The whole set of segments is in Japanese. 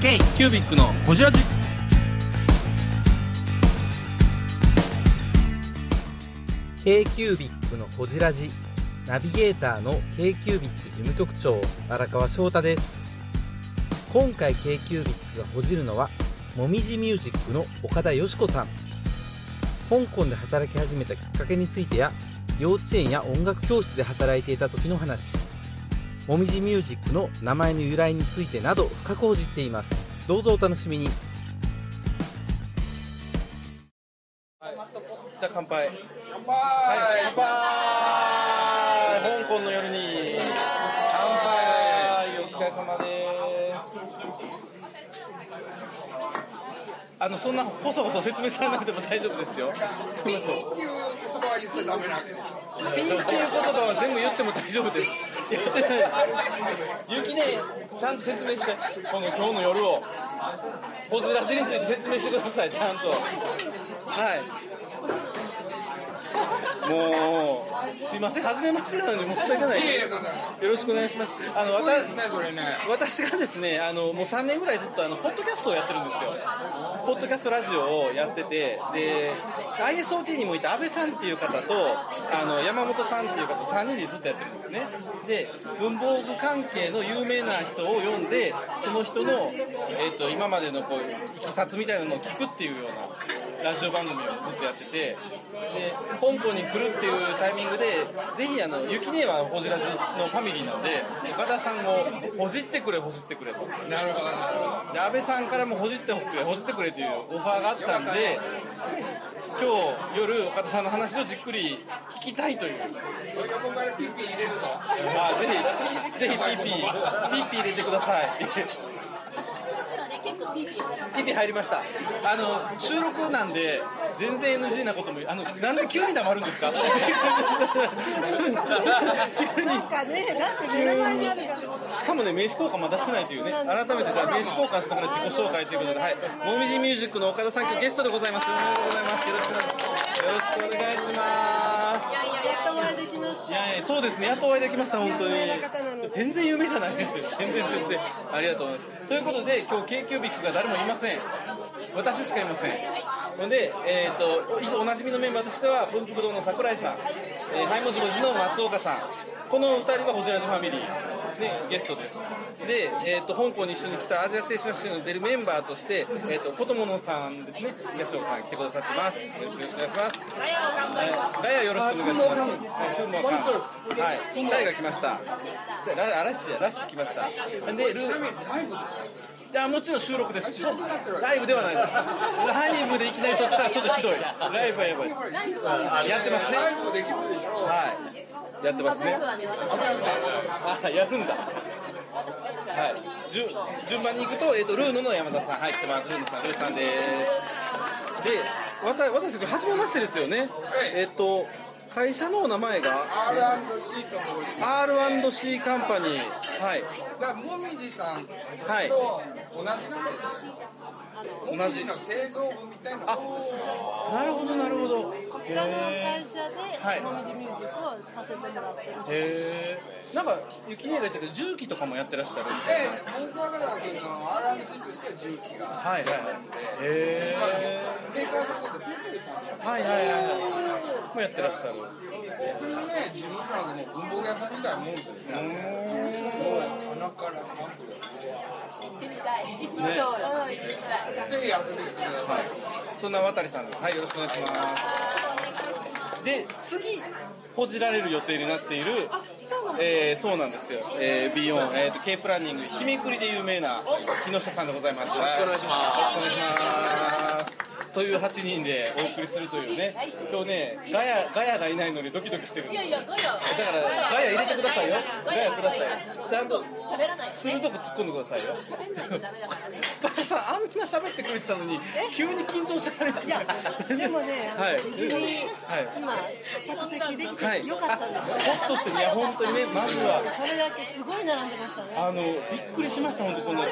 K キュービックのホジラジ。k q u b i c のほじラジ。ナビゲーターの k q u b i c 事務局長荒川翔太です。今回 k q u b i c がほじるのはもみじミュージックの岡田よし子さん。香港で働き始めたきっかけについてや幼稚園や音楽教室で働いていた時の話。もみじミュージックの名前の由来についてなど深く報じっています。どうぞお楽しみに。じゃあ乾杯。乾杯、はい、乾杯。香港の夜に。乾杯。お疲れ様です。あのそんな細々説明されなくても大丈夫ですよ。すみません。っていう言葉は言っちゃダメなんで。ピンっていう言葉は全部言っても大丈夫です 雪ねちゃんと説明して。この今日の夜を。ほずらしについて説明してくださいちゃんと。はい。もうすいません初めましてなのに申し訳ないよろしくお願いします。あの私私がですねあのもう3年ぐらいずっとあのポッドキャストをやってるんですよ。ポッドキャストラジオをやっててで ISOT にもいた安倍さんっていう方とあの山本さんっていう方3人でずっとやってるんですね。で文房具関係の有名な人を読んでその人の、えー、と今までのこういきさつみたいなのを聞くっていうようなラジオ番組をずっとやっててで香港に来るっていうタイミングでぜひあの雪姉はほじラジのファミリーなんで岡田さんをほじってくれほじってくれと。なるほどなるほど。で安倍さんからもほじってくれほじってくれというオファーがあったんで今日夜岡田さんの話をじっくり聞きたいという。横からピッピ入れるぞ。あぜひぜひピーピーピーピー入れてくださいピーピー入りました。あの収録なんで全然 NG なこともあのなんで急に黙るんですか？なんかね、だって目の前に？しかもね名刺交換まだしてないというね。改めてじゃあ名刺交換したから自己紹介ということではい。もみじミュージックの岡田さん今日ゲストでございます。おめでとうございますよろしくお願いします。よろしくお願いしますいやいやそうですね。やっとお会いできました本当に。全然夢じゃないですよ。全然全然。ありがとうございます。ということで今日 k q b i c が誰もいません。私しかいません。ので、えー、とおなじみのメンバーとしては文福堂の桜井さん、えー、ハイモジモジの松岡さん。この2人はホジラジファミリー。ですねゲストです。で、えー、と香港に一緒に来たアジア青春集に出るメンバーとして、えー、とことものさんですね東岡さん来てくださってます。よろしくお願いします。はい。ガヤよろしくお願いします。はい。トゥーモーカンはい。チャイが来ました。ララッシュやラッシュ来ました。でルーいやもちろん収録です。ライブではないです。ライブでいきなり撮ってたらちょっとひどい。ライブはやばいやってますね。はいやってますね。あやるんだ。はい。順順番に行くと,、えー、とルーノの山田さん。はい来てます。ルーノさんルーさんです。でわた私初めましてですよね。えっ、と会社の名前が R&C と申しま R&C カンパニー。はい。すだからもみじさんとはい。同じなんですよもみじの製造部みたいなあなるほどなるほど。こちらの会社はいで、もみじミュージックをさせてもらってる。へえんか雪姉が言ったけど重機とかもやってらっしゃるみたいな。で僕はだからその R&C としては重機がはいはいはい。へメーカーさんだとピートルさんえはいはいはいはい。もうやってらっしゃる僕のね事務所なんてもう文房具屋さんみたいなもんですよねそう鼻からサンプ。ルね。ぜひ遊びに来てください。そんな渡さんです。はいよろしくお願いします。で次ほじられる予定になっているえーそうなんですよ、えー、B4、えーと、K プランニング日めくりで有名な木下さんでございます。よろしくお願いします。よろしくお願いしますという8人でお送りするというね。今日ねガヤガヤがいないのにドキドキしてるんですよだからガヤ入れてくださいよ。ガヤくださいちゃんと鋭く突っ込んでくださいよ。バカさんあんな喋ってくれてたのに急に緊張してられないいや、でもね、無事にはい。今着席できはい。てよかったですよ。ほっとしていや本当にねまずは。それだけすごい並んでましたね。あのびっくりしました本当この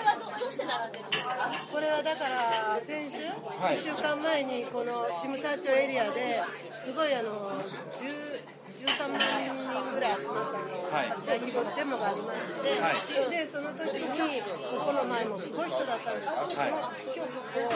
これはだから先週、い1週間前にこのシムサーチョエリアですごいあの10 13万人ぐらい集まったのをはい。大規模デモがありまして、はい。でその時にここの前もすごい人だったんですけど、はい。今日ここは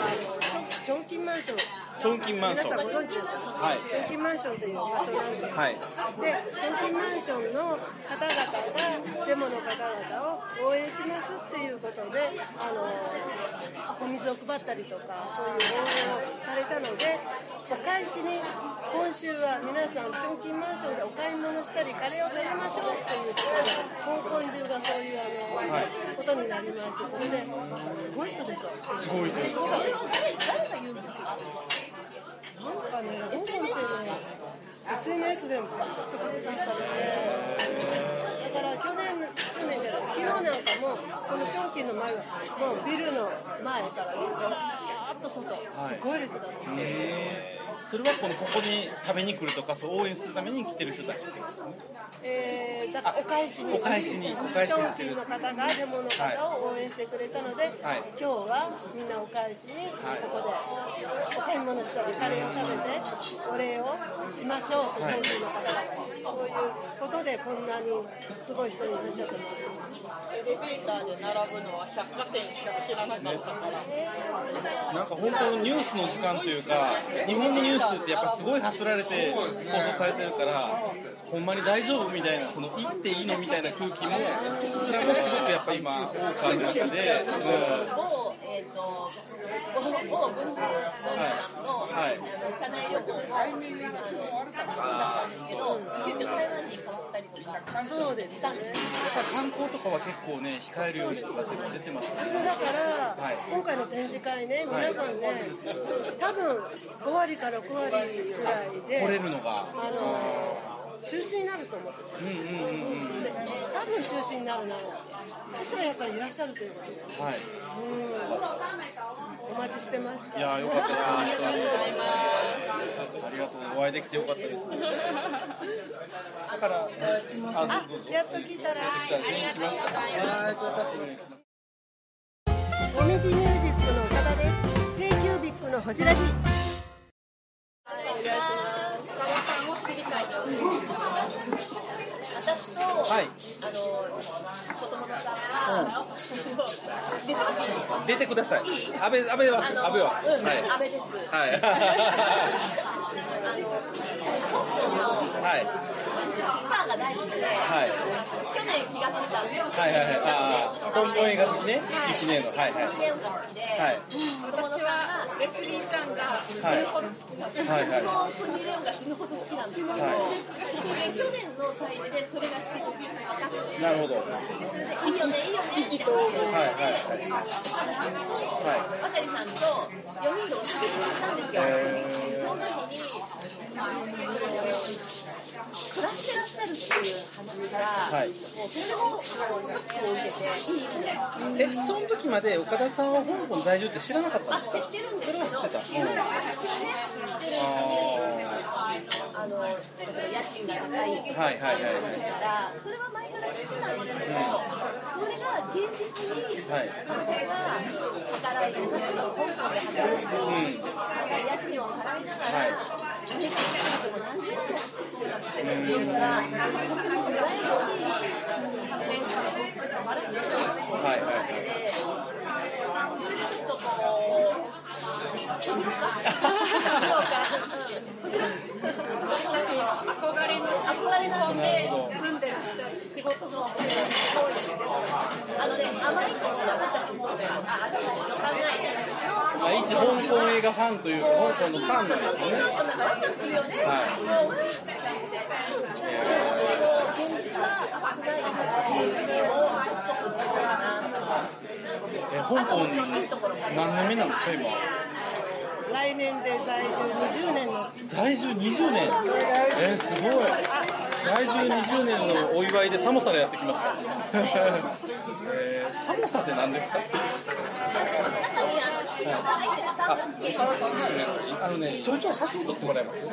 あのチョンキンマンションチョンキンマンション。皆さんご存知ですか、はい。チョンキンマンションという場所なんです、はい。でチョンキンマンションの方々がデモの方々を応援しますっていうことであのお水を配ったりとかそういう応援をされたのでお返しに今週は皆さんチョンキンマンションでお買い物したりカレーを食べましょうということで香港中がそういうあの、はい。ことになりましてそれですごい人でしょすごいです。なんかね、香港ってね、SNS でもバーッと拡散されて、だから去年、去年じゃない、昨日なんかも、このチョンキンの前は、もうビルの前からですバーッと外、すごい列だった。んですよ。それはこのここに食べに来るとかそう応援するために来てる人たちってことですね。えー、だからお返しに、お返しにお返しに来てる。チョンキンの方がデモの方を応援してくれたので、はい。今日はみんなお返しに、ここでお買い物したり、カレーを食べて、お礼をしましょうと、チョンキンの方々、そういうことで、こんなにすごい人になっちゃってます。エレベーターで並ぶのは百貨店しか知らなかったから、なんか本当ニュースの時間というか日本のニュースってやっぱすごい走られて放送されてるからほんまに大丈夫みたいなその行っていいのみたいな空気もすらもすごくやっぱ今多く感じてて、うん、えー、と某某文具問屋さんの,、はい社内旅行もあのだったんですけど、急遽台湾に変わったりとかそうですしたんですよ。やっぱ観光とかは結構ね控えるようにとかって出てますねそうだから、はい今回の展示会ね、皆さんね、多分5割から5割ぐらいで、来れるのがあの中止になると思って。うんうんうんうんそうですね。多分中止になるな。そしたらやっぱりいらっしゃるということで、はいうん、お待ちしてました。いやーよかったです本当にありがとうお会いできてよかったですだからああ、やっと聞いたら、ましたはいそうだもみじミュージックの岡田です。k キュービックのホジラジ。川さんを知りたいと思います。私と、はい。あの子供のさん。が、でしょ出てください。安倍安倍は安倍は。うん、はい。安倍です。はい。あの はいスターが大好きで、はい。去年気がついたんで。はいはいはい。映画好きね。一年の。はいはい。レオが好きで、はい。私はレスリーちゃんが死ぬほど好きだったんですはいはいトニー・レオンが死ぬほど好きなんですけど、はいで去年の催事でそれが知って分かって、なるほどそれでいいよね、いいよねって話をして、はいはいはい。はい渡さんと4人でお食事に行ったんですよ。へその時にあの暮らしてらっしゃるっていう話から、はい。もうとてもショックを受けて、いい意味で。えその時まで岡田さんは香港在住って知らなかったんあですか？知ってるんです。それは知ってた。いろいろ私はね知ってるうちにあの家賃が高いっていうはいはいはいはい。話からそれは前から知ってたんですけどそれが現実にはい。女性が働いて例えば香港で働いて家賃を払いながら生活してても何十年も生活してるっていうのがとても羨ましい反面から本当に素晴らしいと思ってはいはいはいでそれでちょっとこう閉じるか閉じる私たち憧れの憧れので住んでらっしゃる仕事の多いですあのねあまりにも私たちもあ私たちの考え私たちのまあ一香港映画ファンというか香港のファンなんですねテンションだからワクワクすよね、はいでも現実は危ないっていうのをちょっとこう自分かなえ香港何年目なんですか今来年で在住20年の。在住20年？えー、すごい。在住20年のお祝いで寒さがやってきました、えー、寒さって何ですか？ああのねちょいちょい写真撮ってもらえます。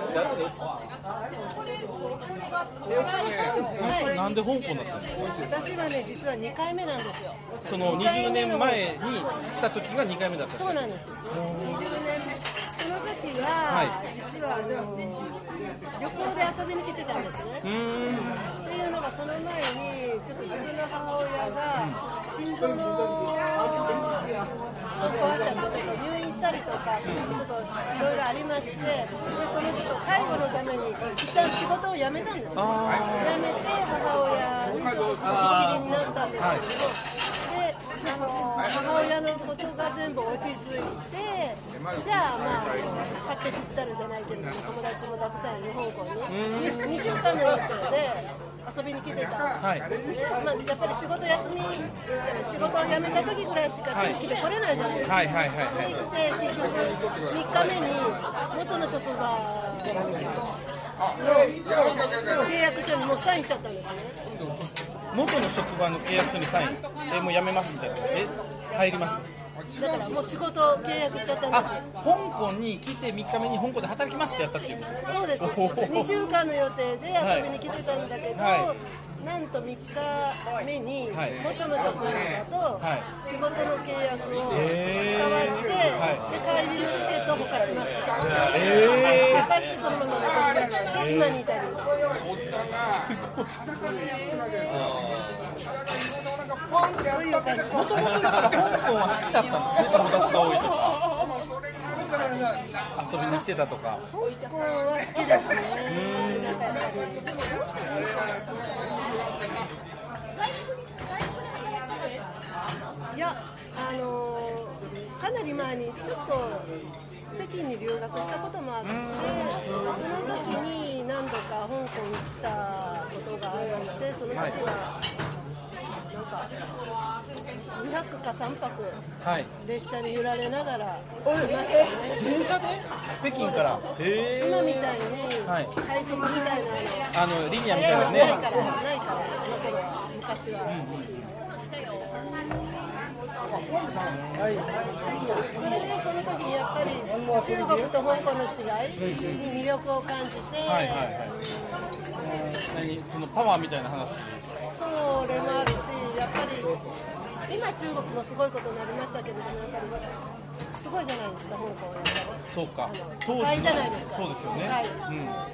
最初なんで香港だったんですか私はね実は2回目なんですよ。その20年前に来た時が2回目だったんです。そうなんです。20年は、はい、実はあの旅行で遊びに来てたんですね。というのがその前にちょっと自分の母親が心臓の壊しちゃってちょと入院したりとかちょっといろいろありましてでそのちょっと介護のために一旦仕事を辞めたんです、ね。辞めて母親にちょっと付きっきりになったんですけれども。あの母親のことが全部落ち着いてじゃあまあ勝手知ったるじゃないけど友達もたくさんいる香港に 2, 週間の予定で遊びに来てた。んですね、まあ、やっぱり仕事休み仕事を辞めた時ぐらいしか地域で来れないじゃないですか、はいはいはいはい。で結局3日目に元の職場の契約書にもうサインしちゃったんですね元の職場の契約書にサイン。えもう辞めますみたいな。え入ります？だからもう仕事を契約しちゃったんですあ香港に来て3日目に香港で働きますってやったっていうことですか？そうです。おほほ2週間の予定で遊びに来てたんだけど、はなんと3日目にはい。元の職場とはい。仕事の契約を交わして、はで帰りのチケットをほかしました、えほかしてそのまま残りました。今に至りますとい。う感じもともとだから香港は好きだったんですね友達が多いとか。遊びに来てたとか。香港は好きですねなんかやっぱりいやあのーかなり前にちょっと北京に留学したこともあって、その時に何度か香港に来たことがあってその時は、なんか2泊か3泊はい。列車に揺られながら来ましたね。電車で？北京から？へ今みたいにはい。快速みたいなのあのリニアみたいなないねからないからあの頃は。昔は、それでその時にやっぱり中国と香港の違いに魅力を感じて、はいはいはい。何そのパワーみたいな話。それもあるしやっぱり今中国もすごいことになりましたけれどもやっぱりすごいじゃないですか香港はやっぱり。そうか。都会じゃないですか。そうですよね、はい。うん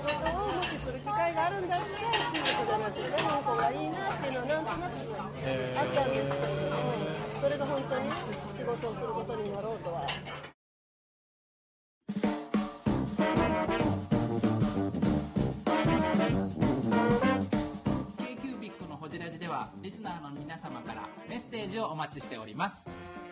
事をもしする機会があるんだったら中国じゃなくて香港がいいなっていうのはなんとなくあったんですけれどもそれが本当に仕事をすることになろうとは k q b i c のホジラジではリスナーの皆様からメッセージをお待ちしております。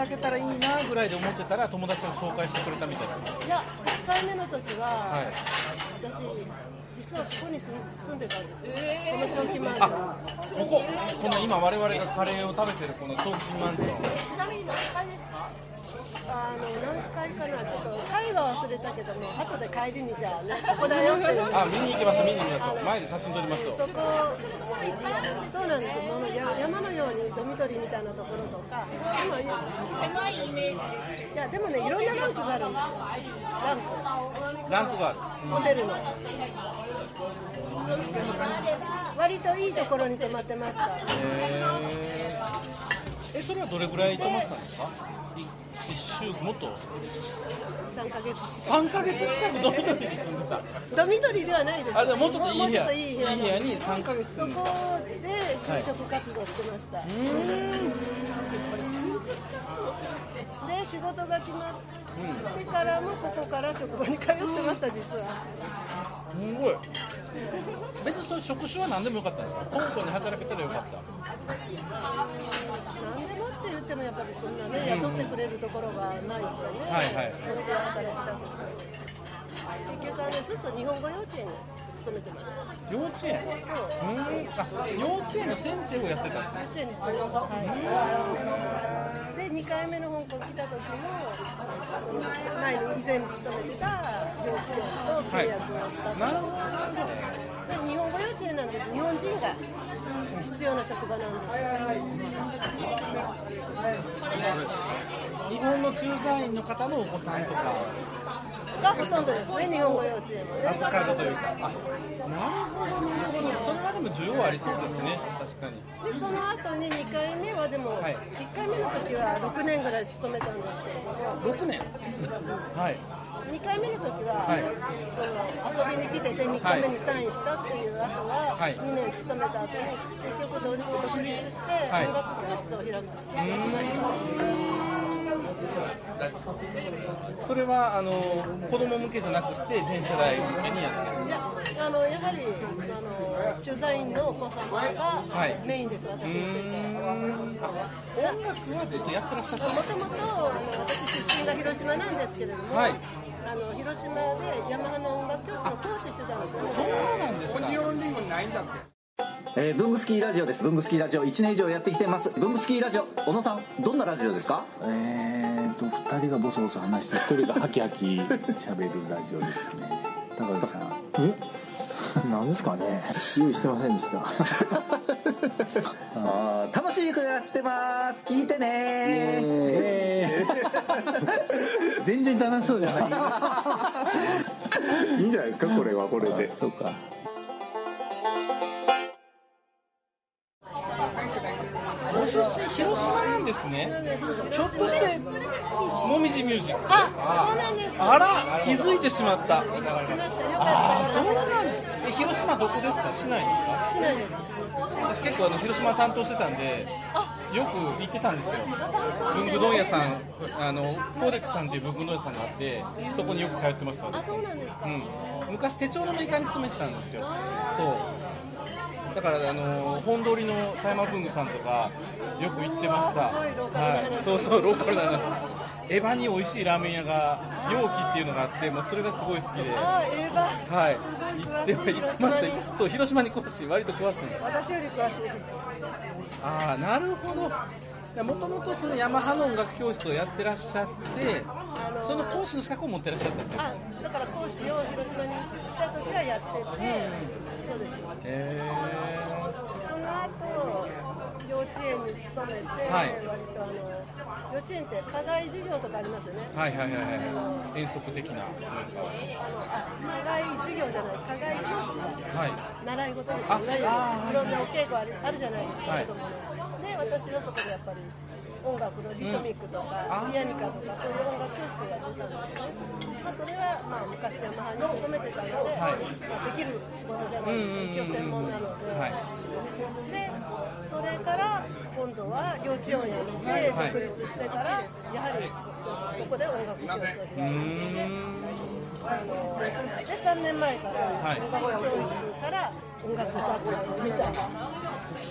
働けたらいいなぐらいで思ってたら友達が紹介してくれたみたいな。いや1回目の時は、はい。私実はここに住んでたんですよ、この長期マンション。ここ。この今我々がカレーを食べてるこの長期マンションあの何回かなちょっと回は忘れたけども後で帰りにじゃあねここだよって。いうあ見に行きましょう見に行きましょう前で写真撮りましょうそこそうなんです。よもうや山のようにドミトリーみたいなところとか今狭いイメージ。いやでもねいろんなランクがあるんですよ。ランク。ランクがある。ホテルの。割といいところに泊まってました。えそれはどれぐらい泊まってたんですか？い一週もっと？3ヶ月3ヶ月近くドミトリーに住んでた。ドミトリーではないです。あでももうちょっといい部屋。もうちょっといい部屋に3ヶ月そこ住んでで就職活動してました、で仕事が決まってからもここから職場に通ってました実は。たすごい。別にそういう職種は何でもよかったんですか？香港に働けたらよかった。何でもってもやっぱりそんなね雇ってくれるところがないんでね、はいはい。こっちで働きたくて結局はねずっと日本語幼稚園に勤めてました。幼稚園？そう。うん。あ幼稚園の先生をやってた。幼稚園に勤めてました、はい、でで2回目の香港来た時も前に以前勤めてた幼稚園と契約をしたと、なるほで日本語幼稚園なんで日本人が必要な職場なんですよ日本の駐在員の方のお子さんとか。がほとんどですね日本語幼稚園はね預かるというか。あなるほどなるほど。それはでも需要ありそうですね。確かに。でその後に2回目はでも、はい。1回目の時は6年ぐらい勤めたんですけれども6年。はい2回目の時は、はい。その遊びに来てて3日目にサインしたっていう後は、はい。2年勤めた後に結局独立してはい。音楽教室を開く、それはあの子供向けじゃなくて全世代向けにやってるいやあのやはりあの駐在員のお子様がはい。メインです、私の世界は。音楽はずっとやってらっしゃったもともとあの私出身が広島なんですけれども、はい。あの広島でヤマハの音楽教室の講師してたんですよね。そうなんですか。オニオンリングないんだって。えー、ブングスキーラジオです。ブングスキーラジオ。1年以上やってきてます。ブングスキーラジオ。小野さんどんなラジオですか？えーと2人がボソボソ話して1人がハキハキ喋るラジオですね。高橋さん。え？何ですかね。用意してませんでした。あー楽しくやってます。聞いてね。えー 全然楽しそうじゃない。いいんじゃないですかこれはこれで。そうか。ご出身広島なんですね。ひょっとしてもみじミュージック。あ、そうなんです。あら気づいてしまった。あ。そうなんえ広島どこですか？市内ですか？しないです。私結構あの広島担当してたんでよく行ってたんですよ。文具問屋さんあのコーデックさんっていう文具問屋さんがあってそこによく通ってましたあ、私そうなんですか。うん、昔手帳のメーカーに勤めてたんですよ。そう。だからあの本通りの大山文具さんとかよく行ってました。はい、そうそうローカルな話エヴァに美味しいラーメン屋が陽気っていうのがあってもうそれがすごい好きで。はい。行って行ってました。そう広島に詳しい割と詳しい。私より詳しい。ああなるほど。もともとそのヤマハの音楽教室をやってらっしゃってその講師の資格を持ってらっしゃったってあ、だから講師を広島に行った時はやってて、そうです。へその後幼稚園に勤めて、はい。割とあの幼稚園って課外授業とかありますよね。ーはいはいはいはい遠足的なあ課外授業じゃない、課外教室だ。かはい習い事ですあよ、いわゆるあーいろんなお稽古あるあるじゃないですか、はい子供の。で、私はそこでやっぱり音楽のリトミックとか、あーピアニカとか、そういう音楽教室をやってたんですね。まあ、それは、まあ、昔ヤマハに勤めてたので、はいまあできる仕事じゃないですか、一応専門なので。はいで、それから今度は幼稚園を辞めてはい独立してから、やはりそそこで音楽教室を開いて。で3年前からはい。音楽教室から音楽雑貨を見た。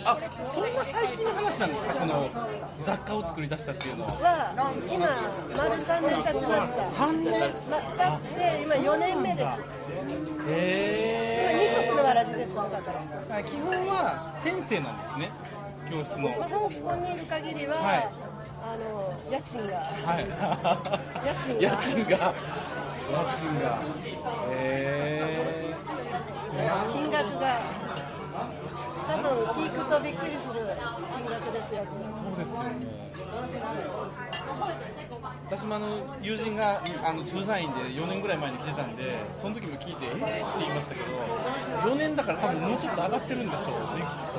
あそんな最近の話なんですか？この雑貨を作り出したっていうのは。は今丸3年経ちました。3年？ま経って今4年目です。今へ二足のわらじですだから、え基本は先生なんですね教室の。まあ、香港にいる限りは、はい。あの家賃がはい。家賃が。家賃が。家賃が。へ金額が多分聞くとびっくりする金額です家賃。えそうですよね私もあの友人があの駐在員で4年ぐらい前に来てたんでその時も聞いてえーって言いましたけど4年だから多分もうちょっと上がってるんでしょうねきっ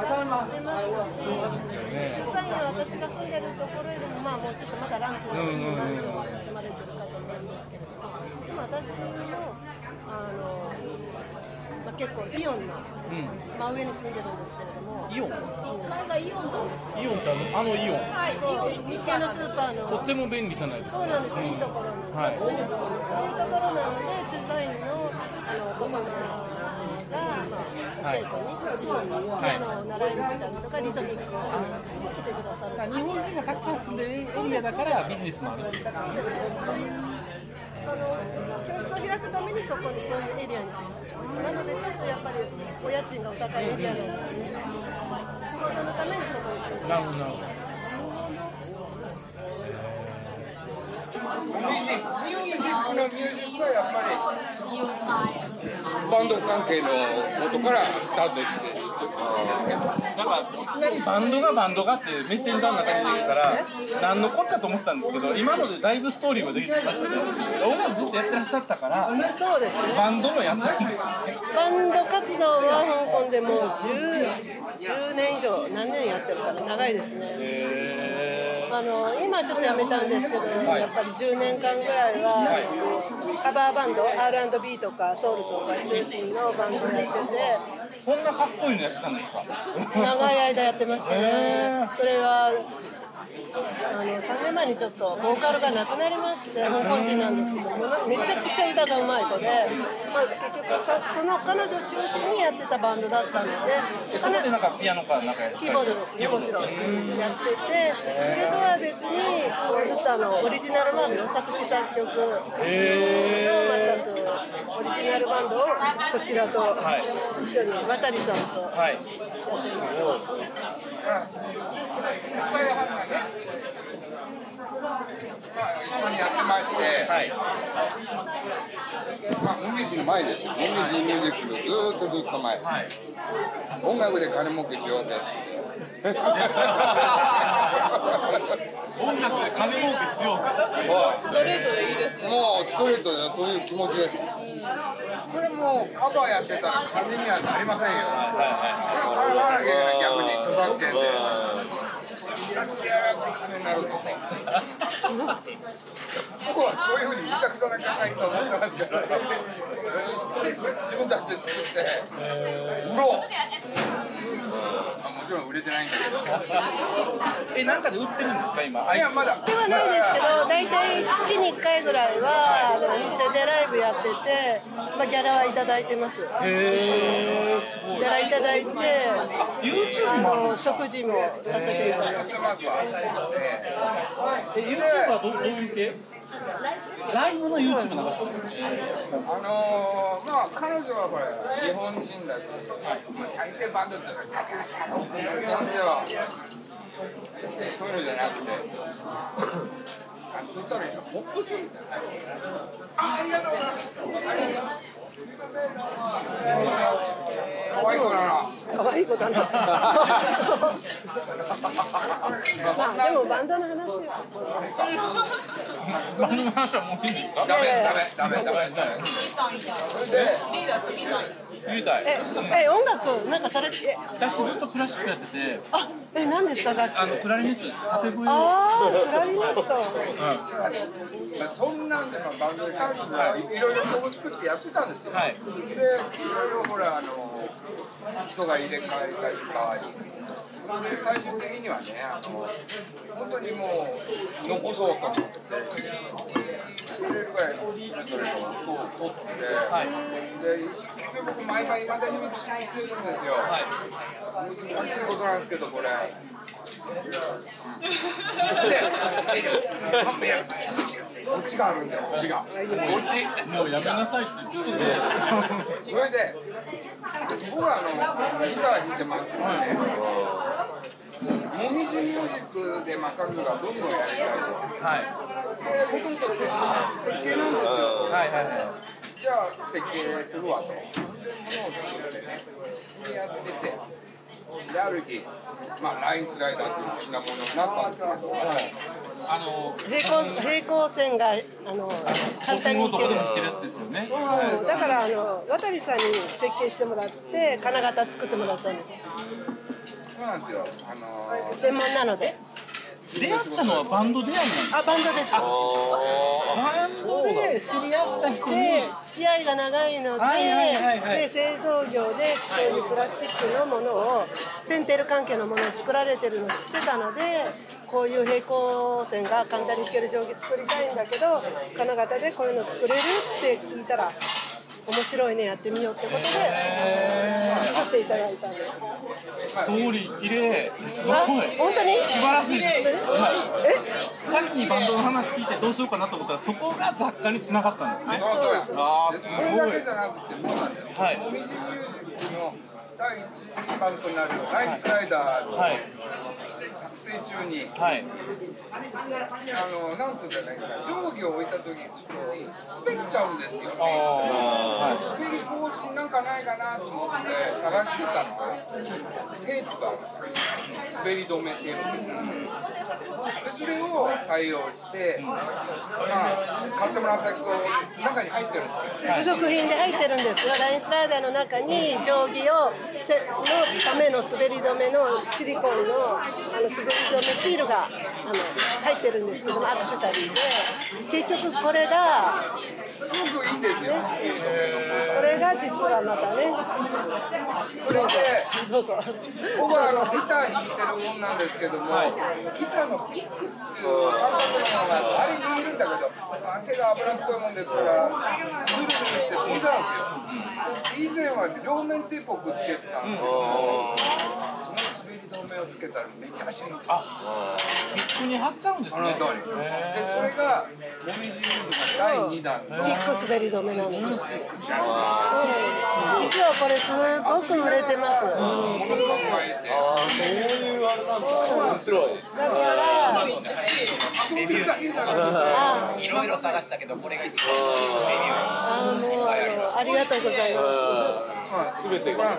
出ますと。そうですよね。主催は私が住んでるところよりも、まあ、もうちょっとまだランクのいいマンションに住まれてるかと思うんですけれども、今私もあの、まあ、結構イオンのうん。真上に住んでるんですけれども、イオン？1階がイオンなん。ですイオンってあのあのイオン？はいイオン。日系のスーパーの、とっても便利じゃないですか。そうなんです、いいところに、はいそうい。うところそういうところなので、駐在員のあのお子様が、まあ、稽古に、うちにピアノを習いに来たりとか、リトミックをしに来てくださる。日本人がたくさん住んでるエリアだからビジネスもあるっていうそうです。そういうその教室を開くためにそこにそういうエリアにするなのでちょっとやっぱりお家賃がお高いエリアなんですね仕事のためにそこに住んでなるなるほどミュージックミュージックのミュージックはやっぱり。バンド関係の元からスタートして。なんかいきなりバンドがバンドがってメッセンジャーの中に出てきたら何のこっちゃと思ってたんですけど今のでだいぶストーリーもできてきましたね。音楽ずっとやってらっしゃったからそうですね。バンドもやってるんですよね。バンド活動は香港でもう 10, 10年以上何年やってるかな。長いですね。へあの今ちょっとやめたんですけど、やっぱり10年間ぐらいは、カバーバンド R&B とかソウルとか中心のバンドやっててーそんなかっこいいのやってたんですか？長い間やってましたへねそれはあの3年前にちょっとボーカルが亡くなりまして香港人なんですけどもめちゃくちゃ歌がうまい子で、まあ、結局さその彼女中心にやってたバンドだったのでえそこでなんかピアノかなんかキーボードですね、もちろん。やってて、それとは別に、ずっとあのオリジナルバンド、作詞作曲の全くオリジナルバンドをこちらと一緒に渡さんと。はい。岡山がね、まあ、一緒にやってまして、はいまあ、もみじの前ですよ、もみじミュージックのずーっとずっと前、はい音楽で金儲けしようぜって。音楽で金儲けしようぜストレートでいいですね。もうストレートでそういう気持ちです。これもうカバーやってたら金にはなりませんよ。払わなきゃいけない逆に著作権で。いやいや金になるぞと。僕はそういうふうにむちゃくちゃな考え方を持ってますから。自分たちで作って売ろう。まあもちろん売れてないんだけど。えなんかで売ってるんですか今？いやまだ。ではないですけど、大体月に1回ぐらいは、あの日生でライブやってて、まあ、ギャラはいただいてます。ギへえすごいただいて、YouTube もあるんのですか？食事もさせていただいて。YouTube はどどういう系？ライブの YouTube 流してるあのー、まあ彼女はこれ日本人だし、まあ、大抵バンドってガチャガチャロックになっちゃうんですよそういうのじゃなくてなんつったらいいのポップスみたいな。あありがとうございます。ありがとうございます可愛い子だな。可愛い子だな。まあでもバンドの話よ。バンドの話はもういいんですか？ダメダメダメ。ダメダメ言いたい。え、え音楽なんかされて、え私ずっとクラシックやってて。あ、え何ですか楽器？あのクラリネットです。縦笛を。ああ、クラリネット。まあ、そんなんでまあバンドで彼女はいろいろ曲作ってやってたんですよ、はい。でいろいろほらあの人が入れ替わりたり変わりで最終的にはねあの本当にもう残そうと思って作れるぐらいそれぞれの音を取って、で結局僕毎晩いまだにミックスしてるんですよ、難しいことなんですけどこれ。で、あいや続きがオチがあるんだよ、オチが。オチ。もうやめなさいって言っててそれで、僕はあのギター弾いてますよね。もみじミュージックでまあ彼女が文具をやりたいと。はいで、僕と設設計なんですよ。はいはいはじゃあ設計するわと。で、物を作ってね。でやってて。で、ある日、まあラインスライダーっていう品物になったんですけど。あの平行平行線があの簡単に行ける弾けるやつですよねそうなんですだからあの渡さんに設計してもらって金型作ってもらったんですそうなんですよ。あのー専門なので。出会ったのはバンド出会いあバンドです。バンドで知り合った人に。で付き合いが長いので,、はいはいはいはい。で製造業でそういうプラスチックのものをペンテル関係のものを作られてるの知ってたのでこういう平行線が簡単に引ける定規作りたいんだけど金型でこういうの作れるって聞いたら面白いねやってみようってことで作っていただいたんですストーリー綺麗すごいあ本当に？素晴らしい。です、はい、えさっきバンドの話聞いてどうしようかなと思ったらそこが雑貨に繋がったんですね。そうやあーすそれだけじゃなくてもうなんだよ。はいもみじミュージックの第1番となるラインスライダーのはい。作成中に、はいあのなんつうんだね定規を置いた時にちょっと滑っちゃうんですよ、あその滑り防止なんかないかなと思って探してたのテープが滑り止めテープでそれを採用して、まあ、買ってもらった人中に入ってるんですけどね付属品で入ってるんですよラインスライダーの中に定規をせのための滑り止めのシリコンのあの滑り止めシールがあの入ってるんですけどもアクセサリーで。結局これがすごくいいんですよこれが実はまたねそれでそうそう。僕はあのギター弾いてるもんなんですけども、ギターのピックっていう三角のものがあれにいるんだけど、まあ手が油っこいもんですから、ぐるぐるして飛んじゃうんですよ。以前は両面テープをくっつけてたんですけども、その滑り止めをつけたらめちゃめちゃいいんですよ。ピックに貼っちゃうんですね。その通り。で、それが、もみじユーズの第2弾のキック滑り止めなんです。スティック。ってやつなんです実はこれす。ごく売れてます、もの考えて。面白い。だからレビューあいろいろ探したけどこれが一番あもうあのありがとうございます。全てが